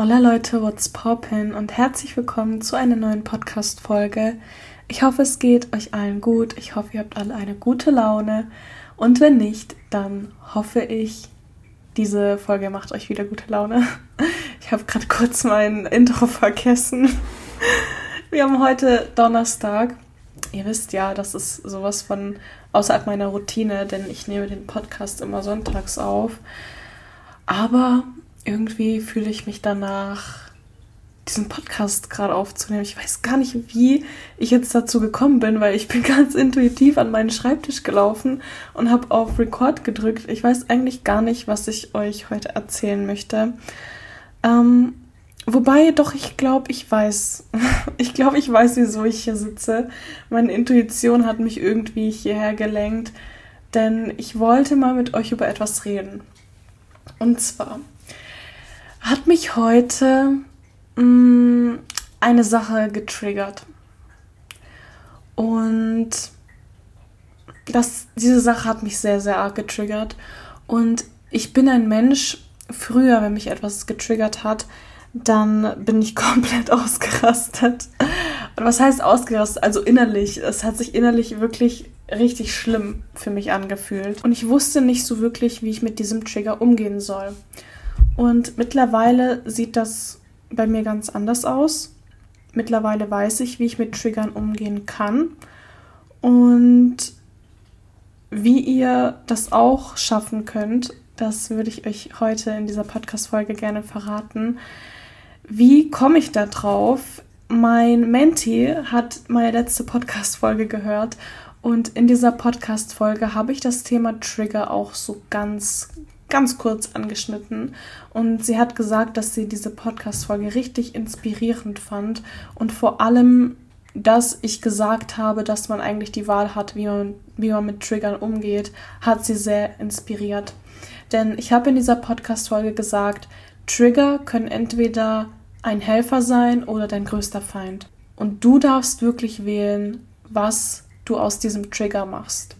Hola Leute, what's poppin und herzlich willkommen zu einer neuen Podcast-Folge. Ich hoffe, es geht euch allen gut. Ich hoffe, ihr habt alle eine gute Laune. Und wenn nicht, dann hoffe ich, diese Folge macht euch wieder gute Laune. Ich habe gerade kurz mein Intro vergessen. Wir haben heute Donnerstag. Ihr wisst ja, das ist sowas von außerhalb meiner Routine, denn ich nehme den Podcast immer sonntags auf. Aber irgendwie fühle ich mich danach, diesen Podcast gerade aufzunehmen. Ich weiß gar nicht, wie ich jetzt dazu gekommen bin, weil ich bin ganz intuitiv an meinen Schreibtisch gelaufen und habe auf Record gedrückt. Ich weiß eigentlich gar nicht, was ich euch heute erzählen möchte. Ähm, wobei, doch, ich glaube, ich weiß. ich glaube, ich weiß, wieso ich hier sitze. Meine Intuition hat mich irgendwie hierher gelenkt, denn ich wollte mal mit euch über etwas reden. Und zwar hat mich heute mh, mm, eine Sache getriggert. Und das, diese Sache hat mich sehr, sehr arg getriggert. Und ich bin ein Mensch, früher, wenn mich etwas getriggert hat, dann bin ich komplett ausgerastet. Und was heißt ausgerastet? Also innerlich. Es hat sich innerlich wirklich richtig schlimm für mich angefühlt. Und ich wusste nicht so wirklich, wie ich mit diesem Trigger umgehen soll. Und mittlerweile sieht das bei mir ganz anders aus. Mittlerweile weiß ich, wie ich mit Triggern umgehen kann und wie ihr das auch schaffen könnt. Das würde ich euch heute in dieser Podcast-Folge gerne verraten. Wie komme ich da drauf? Mein Menti hat meine letzte Podcast-Folge gehört und in dieser Podcast-Folge habe ich das Thema Trigger auch so ganz ganz kurz angeschnitten und sie hat gesagt, dass sie diese Podcast-Folge richtig inspirierend fand und vor allem, dass ich gesagt habe, dass man eigentlich die Wahl hat, wie man, wie man mit Triggern umgeht, hat sie sehr inspiriert. Denn ich habe in dieser Podcast-Folge gesagt, Trigger können entweder ein Helfer sein oder dein größter Feind. Und du darfst wirklich wählen, was du aus diesem Trigger machst.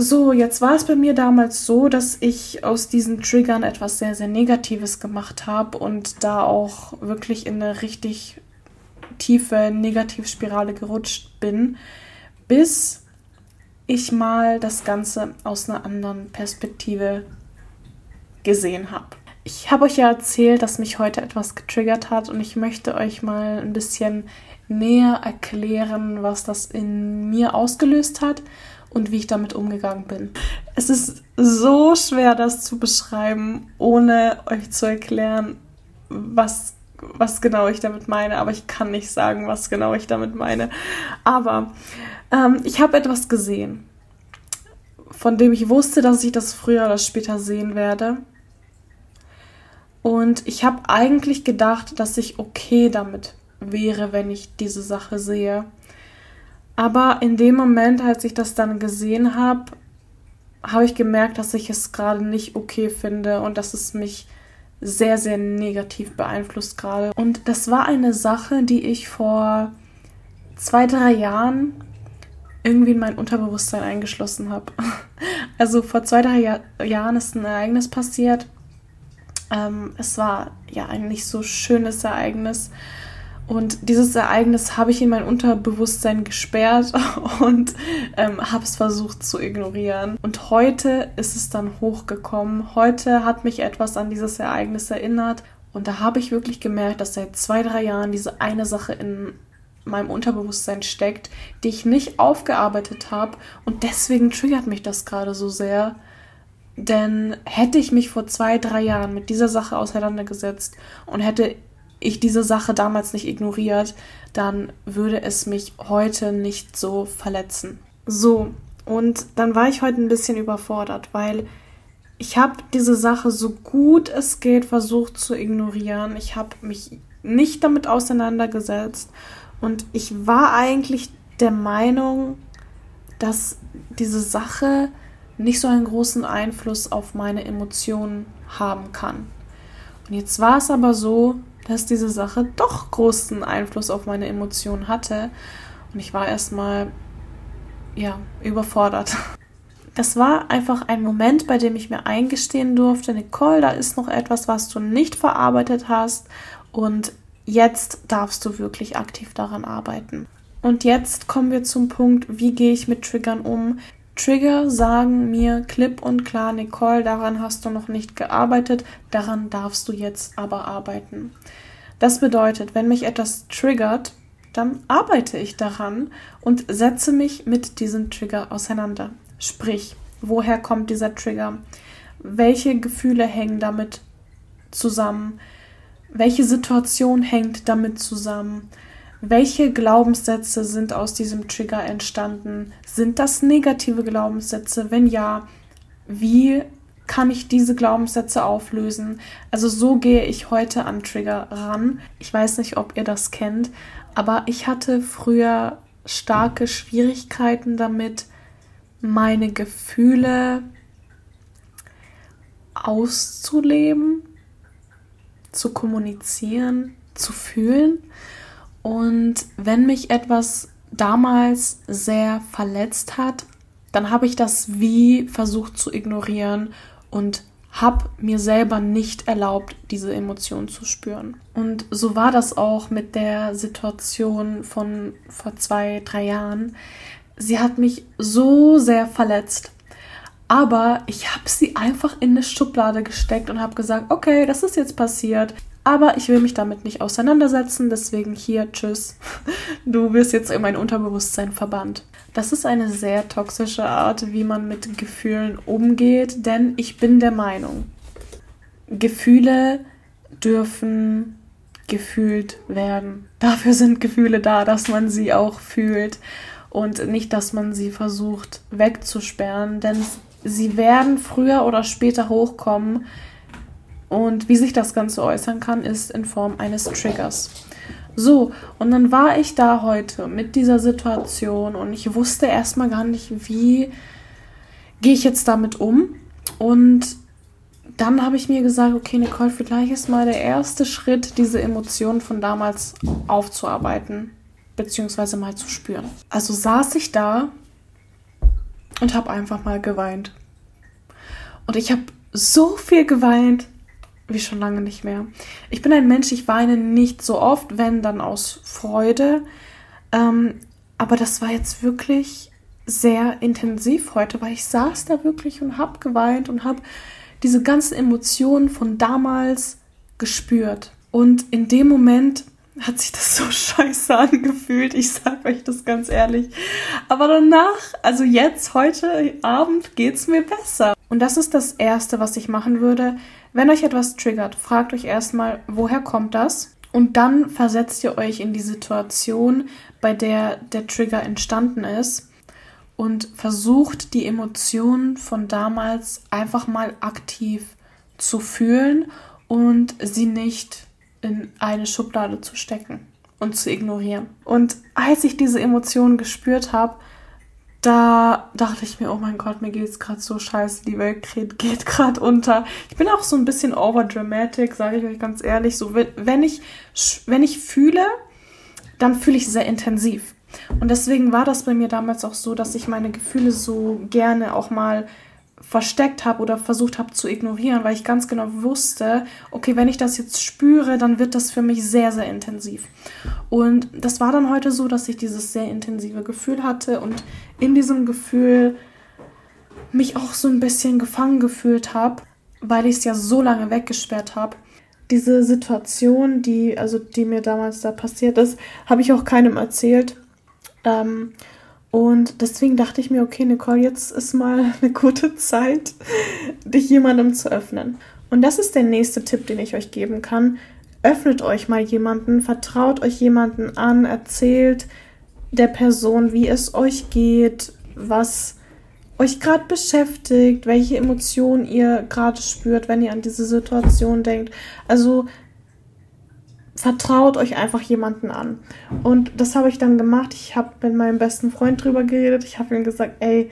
So, jetzt war es bei mir damals so, dass ich aus diesen Triggern etwas sehr, sehr Negatives gemacht habe und da auch wirklich in eine richtig tiefe Negativspirale gerutscht bin, bis ich mal das Ganze aus einer anderen Perspektive gesehen habe. Ich habe euch ja erzählt, dass mich heute etwas getriggert hat und ich möchte euch mal ein bisschen näher erklären, was das in mir ausgelöst hat und wie ich damit umgegangen bin. Es ist so schwer, das zu beschreiben, ohne euch zu erklären, was, was genau ich damit meine. Aber ich kann nicht sagen, was genau ich damit meine. Aber ähm, ich habe etwas gesehen, von dem ich wusste, dass ich das früher oder später sehen werde. Und ich habe eigentlich gedacht, dass ich okay damit wäre, wenn ich diese Sache sehe. Aber in dem Moment, als ich das dann gesehen habe, habe ich gemerkt, dass ich es gerade nicht okay finde und dass es mich sehr, sehr negativ beeinflusst gerade. Und das war eine Sache, die ich vor zwei, drei Jahren irgendwie in mein Unterbewusstsein eingeschlossen habe. Also vor zwei, drei Jahr Jahren ist ein Ereignis passiert. Ähm, es war ja ein nicht so schönes Ereignis. Und dieses Ereignis habe ich in mein Unterbewusstsein gesperrt und ähm, habe es versucht zu ignorieren. Und heute ist es dann hochgekommen. Heute hat mich etwas an dieses Ereignis erinnert. Und da habe ich wirklich gemerkt, dass seit zwei, drei Jahren diese eine Sache in meinem Unterbewusstsein steckt, die ich nicht aufgearbeitet habe. Und deswegen triggert mich das gerade so sehr. Denn hätte ich mich vor zwei, drei Jahren mit dieser Sache auseinandergesetzt und hätte ich diese Sache damals nicht ignoriert, dann würde es mich heute nicht so verletzen. So, und dann war ich heute ein bisschen überfordert, weil ich habe diese Sache so gut es geht versucht zu ignorieren. Ich habe mich nicht damit auseinandergesetzt und ich war eigentlich der Meinung, dass diese Sache nicht so einen großen Einfluss auf meine Emotionen haben kann. Und jetzt war es aber so, dass diese Sache doch großen Einfluss auf meine Emotionen hatte. Und ich war erstmal, ja, überfordert. Es war einfach ein Moment, bei dem ich mir eingestehen durfte, Nicole, da ist noch etwas, was du nicht verarbeitet hast und jetzt darfst du wirklich aktiv daran arbeiten. Und jetzt kommen wir zum Punkt, wie gehe ich mit Triggern um? Trigger sagen mir klipp und klar, Nicole, daran hast du noch nicht gearbeitet, daran darfst du jetzt aber arbeiten. Das bedeutet, wenn mich etwas triggert, dann arbeite ich daran und setze mich mit diesem Trigger auseinander. Sprich, woher kommt dieser Trigger? Welche Gefühle hängen damit zusammen? Welche Situation hängt damit zusammen? Welche Glaubenssätze sind aus diesem Trigger entstanden? Sind das negative Glaubenssätze? Wenn ja, wie kann ich diese Glaubenssätze auflösen? Also so gehe ich heute an Trigger ran. Ich weiß nicht, ob ihr das kennt, aber ich hatte früher starke Schwierigkeiten damit, meine Gefühle auszuleben, zu kommunizieren, zu fühlen. Und wenn mich etwas damals sehr verletzt hat, dann habe ich das wie versucht zu ignorieren und habe mir selber nicht erlaubt, diese Emotionen zu spüren. Und so war das auch mit der Situation von vor zwei, drei Jahren. Sie hat mich so sehr verletzt. Aber ich habe sie einfach in eine Schublade gesteckt und habe gesagt, okay, das ist jetzt passiert. Aber ich will mich damit nicht auseinandersetzen, deswegen hier, tschüss. Du wirst jetzt in mein Unterbewusstsein verbannt. Das ist eine sehr toxische Art, wie man mit Gefühlen umgeht, denn ich bin der Meinung, Gefühle dürfen gefühlt werden. Dafür sind Gefühle da, dass man sie auch fühlt und nicht, dass man sie versucht wegzusperren, denn sie werden früher oder später hochkommen, und wie sich das Ganze äußern kann, ist in Form eines Triggers. So, und dann war ich da heute mit dieser Situation und ich wusste erstmal gar nicht, wie gehe ich jetzt damit um. Und dann habe ich mir gesagt, okay, Nicole, vielleicht ist mal der erste Schritt, diese Emotionen von damals aufzuarbeiten, beziehungsweise mal zu spüren. Also saß ich da und habe einfach mal geweint. Und ich habe so viel geweint, wie schon lange nicht mehr. Ich bin ein Mensch, ich weine nicht so oft, wenn dann aus Freude. Ähm, aber das war jetzt wirklich sehr intensiv heute, weil ich saß da wirklich und hab geweint und hab diese ganzen Emotionen von damals gespürt. Und in dem Moment hat sich das so scheiße angefühlt. Ich sag euch das ganz ehrlich. Aber danach, also jetzt, heute Abend, geht's mir besser. Und das ist das Erste, was ich machen würde. Wenn euch etwas triggert, fragt euch erstmal, woher kommt das? Und dann versetzt ihr euch in die Situation, bei der der Trigger entstanden ist und versucht die Emotionen von damals einfach mal aktiv zu fühlen und sie nicht in eine Schublade zu stecken und zu ignorieren. Und als ich diese Emotionen gespürt habe, da dachte ich mir, oh mein Gott, mir geht's gerade so scheiße, die Welt geht gerade unter. Ich bin auch so ein bisschen overdramatic, sage ich euch ganz ehrlich. So, wenn ich, wenn ich fühle, dann fühle ich sehr intensiv. Und deswegen war das bei mir damals auch so, dass ich meine Gefühle so gerne auch mal versteckt habe oder versucht habe zu ignorieren, weil ich ganz genau wusste, okay, wenn ich das jetzt spüre, dann wird das für mich sehr, sehr intensiv. Und das war dann heute so, dass ich dieses sehr intensive Gefühl hatte und in diesem Gefühl mich auch so ein bisschen gefangen gefühlt habe, weil ich es ja so lange weggesperrt habe. Diese Situation, die, also die mir damals da passiert ist, habe ich auch keinem erzählt. Ähm, und deswegen dachte ich mir, okay, Nicole, jetzt ist mal eine gute Zeit, dich jemandem zu öffnen. Und das ist der nächste Tipp, den ich euch geben kann. Öffnet euch mal jemanden, vertraut euch jemanden an, erzählt der Person, wie es euch geht, was euch gerade beschäftigt, welche Emotionen ihr gerade spürt, wenn ihr an diese Situation denkt. Also vertraut euch einfach jemanden an. Und das habe ich dann gemacht. Ich habe mit meinem besten Freund drüber geredet. Ich habe ihm gesagt, ey,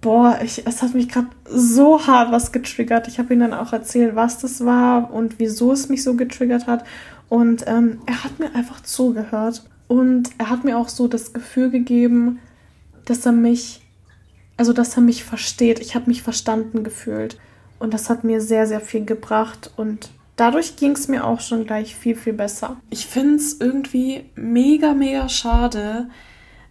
boah, ich, es hat mich gerade so hart was getriggert. Ich habe ihm dann auch erzählt, was das war und wieso es mich so getriggert hat. Und ähm, er hat mir einfach zugehört. Und er hat mir auch so das Gefühl gegeben, dass er mich Also, dass er mich versteht. Ich habe mich verstanden gefühlt. Und das hat mir sehr, sehr viel gebracht. Und dadurch ging es mir auch schon gleich viel, viel besser. Ich finde es irgendwie mega, mega schade,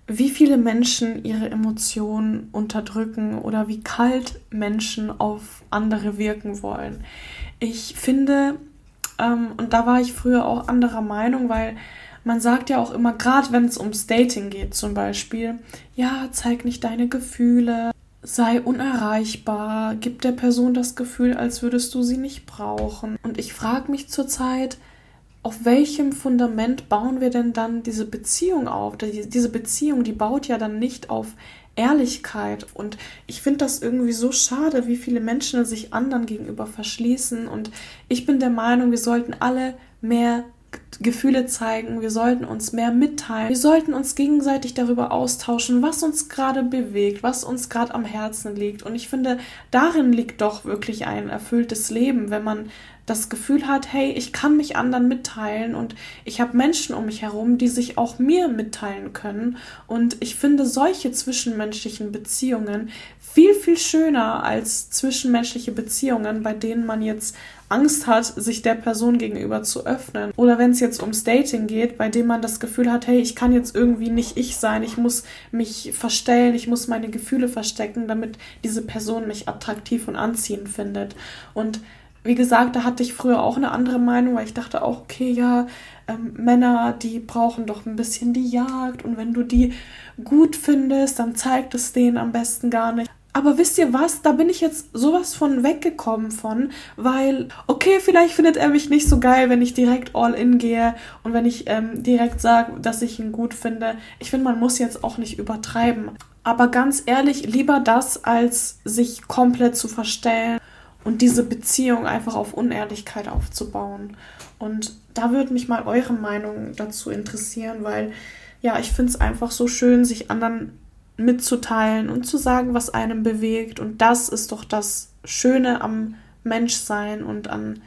wie viele Menschen ihre Emotionen unterdrücken oder wie kalt Menschen auf andere wirken wollen. Ich finde, ähm, und da war ich früher auch anderer Meinung, weil man sagt ja auch immer, gerade wenn es ums Dating geht zum Beispiel, ja, zeig nicht deine Gefühle, sei unerreichbar, gib der Person das Gefühl, als würdest du sie nicht brauchen. Und ich frage mich zurzeit, auf welchem Fundament bauen wir denn dann diese Beziehung auf? Diese Beziehung, die baut ja dann nicht auf Ehrlichkeit. Und ich finde das irgendwie so schade, wie viele Menschen sich anderen gegenüber verschließen. Und ich bin der Meinung, wir sollten alle mehr Gefühle zeigen, wir sollten uns mehr mitteilen, wir sollten uns gegenseitig darüber austauschen, was uns gerade bewegt, was uns gerade am Herzen liegt. Und ich finde, darin liegt doch wirklich ein erfülltes Leben, wenn man das Gefühl hat, hey, ich kann mich anderen mitteilen und ich habe Menschen um mich herum, die sich auch mir mitteilen können. Und ich finde solche zwischenmenschlichen Beziehungen viel, viel schöner als zwischenmenschliche Beziehungen, bei denen man jetzt Angst hat, sich der Person gegenüber zu öffnen. Oder wenn es jetzt ums Dating geht, bei dem man das Gefühl hat, hey, ich kann jetzt irgendwie nicht ich sein, ich muss mich verstellen, ich muss meine Gefühle verstecken, damit diese Person mich attraktiv und anziehend findet. Und wie gesagt, da hatte ich früher auch eine andere Meinung, weil ich dachte auch, okay, ja, ähm, Männer, die brauchen doch ein bisschen die Jagd und wenn du die gut findest, dann zeigt es denen am besten gar nicht. Aber wisst ihr was? Da bin ich jetzt sowas von weggekommen von, weil, okay, vielleicht findet er mich nicht so geil, wenn ich direkt all in gehe und wenn ich ähm, direkt sage, dass ich ihn gut finde. Ich finde, man muss jetzt auch nicht übertreiben. Aber ganz ehrlich, lieber das, als sich komplett zu verstellen und diese Beziehung einfach auf Unehrlichkeit aufzubauen. Und da würde mich mal eure Meinung dazu interessieren, weil ja, ich finde es einfach so schön, sich anderen mitzuteilen und zu sagen, was einem bewegt. Und das ist doch das Schöne am Menschsein und an,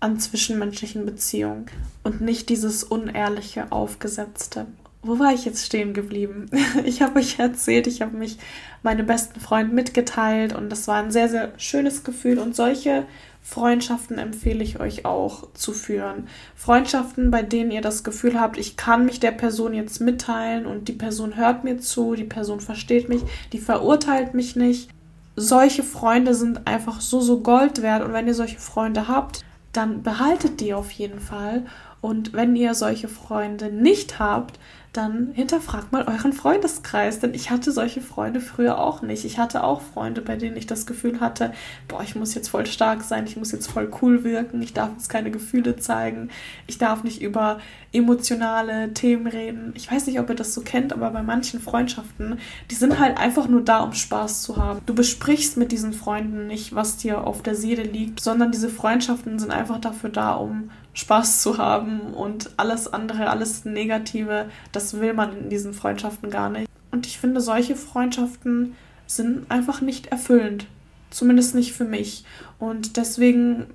an zwischenmenschlichen Beziehungen und nicht dieses unehrliche, aufgesetzte. Wo war ich jetzt stehen geblieben? Ich habe euch erzählt, ich habe mich meine besten Freunde mitgeteilt und das war ein sehr, sehr schönes Gefühl. Und solche Freundschaften empfehle ich euch auch zu führen. Freundschaften, bei denen ihr das Gefühl habt, ich kann mich der Person jetzt mitteilen und die Person hört mir zu, die Person versteht mich, die verurteilt mich nicht. Solche Freunde sind einfach so, so Gold wert und wenn ihr solche Freunde habt, dann behaltet die auf jeden Fall. Und wenn ihr solche Freunde nicht habt, dann hinterfragt mal euren Freundeskreis, denn ich hatte solche Freunde früher auch nicht. Ich hatte auch Freunde, bei denen ich das Gefühl hatte, boah, ich muss jetzt voll stark sein, ich muss jetzt voll cool wirken, ich darf jetzt keine Gefühle zeigen, ich darf nicht über emotionale Themen reden. Ich weiß nicht, ob ihr das so kennt, aber bei manchen Freundschaften, die sind halt einfach nur da, um Spaß zu haben. Du besprichst mit diesen Freunden nicht, was dir auf der Seele liegt, sondern diese Freundschaften sind einfach dafür da, um Spaß zu haben und alles andere, alles Negative, das will man in diesen Freundschaften gar nicht. Und ich finde, solche Freundschaften sind einfach nicht erfüllend. Zumindest nicht für mich. Und deswegen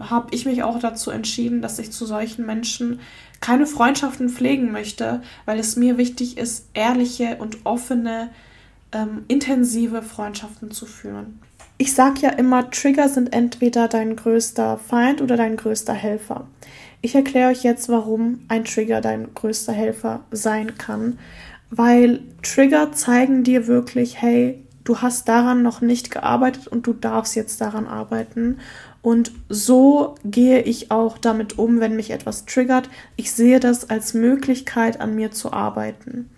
habe ich mich auch dazu entschieden, dass ich zu solchen Menschen keine Freundschaften pflegen möchte, weil es mir wichtig ist, ehrliche und offene, ähm, intensive Freundschaften zu führen. Ich sage ja immer, Trigger sind entweder dein größter Feind oder dein größter Helfer. Ich erkläre euch jetzt, warum ein Trigger dein größter Helfer sein kann, weil Trigger zeigen dir wirklich, hey, du hast daran noch nicht gearbeitet und du darfst jetzt daran arbeiten. Und so gehe ich auch damit um, wenn mich etwas triggert. Ich sehe das als Möglichkeit, an mir zu arbeiten.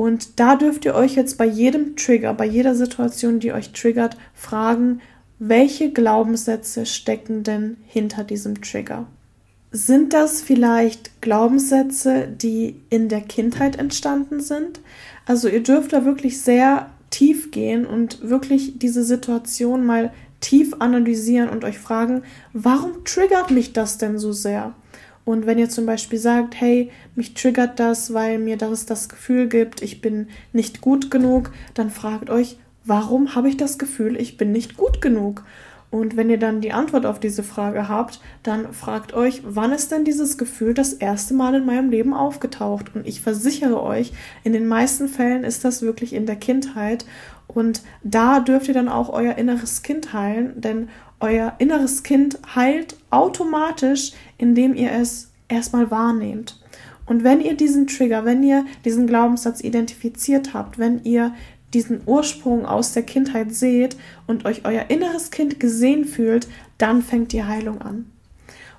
Und da dürft ihr euch jetzt bei jedem Trigger, bei jeder Situation, die euch triggert, fragen, welche Glaubenssätze stecken denn hinter diesem Trigger? Sind das vielleicht Glaubenssätze, die in der Kindheit entstanden sind? Also ihr dürft da wirklich sehr tief gehen und wirklich diese Situation mal tief analysieren und euch fragen, warum triggert mich das denn so sehr? Und wenn ihr zum Beispiel sagt, hey, mich triggert das, weil mir das das Gefühl gibt, ich bin nicht gut genug, dann fragt euch, warum habe ich das Gefühl, ich bin nicht gut genug? Und wenn ihr dann die Antwort auf diese Frage habt, dann fragt euch, wann ist denn dieses Gefühl das erste Mal in meinem Leben aufgetaucht? Und ich versichere euch, in den meisten Fällen ist das wirklich in der Kindheit. Und da dürft ihr dann auch euer inneres Kind heilen, denn euer inneres Kind heilt automatisch, indem ihr es erstmal wahrnehmt. Und wenn ihr diesen Trigger, wenn ihr diesen Glaubenssatz identifiziert habt, wenn ihr diesen Ursprung aus der Kindheit seht und euch euer inneres Kind gesehen fühlt, dann fängt die Heilung an.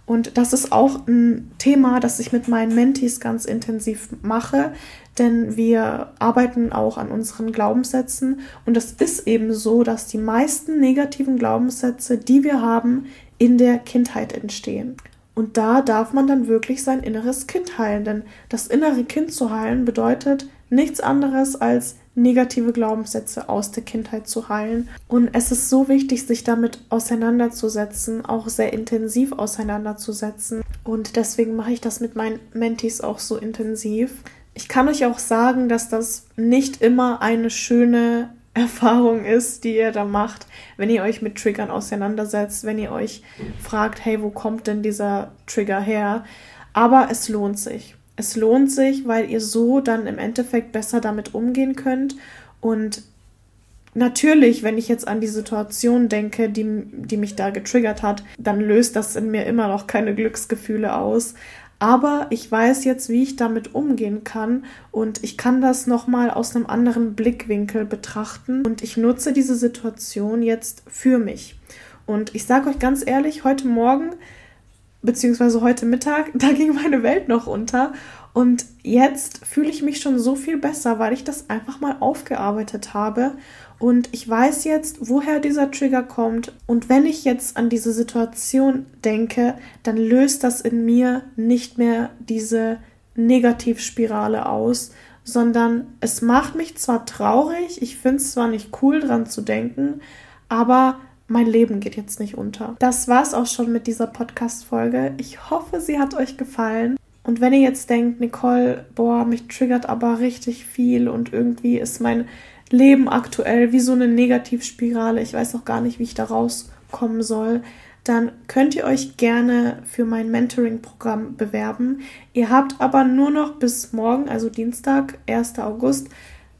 Und das ist auch ein Thema, das ich mit meinen Mentees ganz intensiv mache, denn wir arbeiten auch an unseren Glaubenssätzen und es ist eben so, dass die meisten negativen Glaubenssätze, die wir haben, in der Kindheit entstehen. Und da darf man dann wirklich sein inneres Kind heilen, denn das innere Kind zu heilen bedeutet nichts anderes als negative Glaubenssätze aus der Kindheit zu heilen. Und es ist so wichtig, sich damit auseinanderzusetzen, auch sehr intensiv auseinanderzusetzen. Und deswegen mache ich das mit meinen Mentees auch so intensiv. Ich kann euch auch sagen, dass das nicht immer eine schöne Erfahrung ist, die ihr da macht, wenn ihr euch mit Triggern auseinandersetzt, wenn ihr euch fragt, hey, wo kommt denn dieser Trigger her? Aber es lohnt sich. Es lohnt sich, weil ihr so dann im Endeffekt besser damit umgehen könnt. Und natürlich, wenn ich jetzt an die Situation denke, die, die mich da getriggert hat, dann löst das in mir immer noch keine Glücksgefühle aus. Aber ich weiß jetzt, wie ich damit umgehen kann und ich kann das nochmal aus einem anderen Blickwinkel betrachten und ich nutze diese Situation jetzt für mich. Und ich sage euch ganz ehrlich, heute Morgen beziehungsweise heute Mittag, da ging meine Welt noch unter. Und jetzt fühle ich mich schon so viel besser, weil ich das einfach mal aufgearbeitet habe. Und ich weiß jetzt, woher dieser Trigger kommt. Und wenn ich jetzt an diese Situation denke, dann löst das in mir nicht mehr diese Negativspirale aus, sondern es macht mich zwar traurig, ich finde es zwar nicht cool dran zu denken, aber mein Leben geht jetzt nicht unter. Das war's auch schon mit dieser Podcast-Folge. Ich hoffe, sie hat euch gefallen. Und wenn ihr jetzt denkt, Nicole, boah, mich triggert aber richtig viel und irgendwie ist mein Leben aktuell wie so eine Negativspirale, ich weiß noch gar nicht, wie ich da rauskommen soll, dann könnt ihr euch gerne für mein Mentoring-Programm bewerben. Ihr habt aber nur noch bis morgen, also Dienstag, 1. August,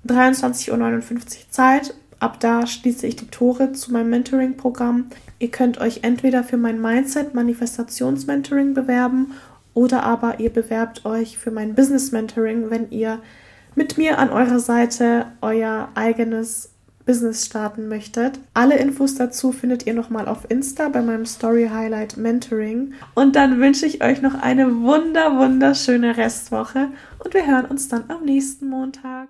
23.59 Uhr Zeit Ab da schließe ich die Tore zu meinem Mentoring-Programm. Ihr könnt euch entweder für mein Mindset-Manifestations-Mentoring bewerben oder aber ihr bewerbt euch für mein Business-Mentoring, wenn ihr mit mir an eurer Seite euer eigenes Business starten möchtet. Alle Infos dazu findet ihr nochmal auf Insta bei meinem Story Highlight Mentoring. Und dann wünsche ich euch noch eine wunder, wunderschöne Restwoche und wir hören uns dann am nächsten Montag.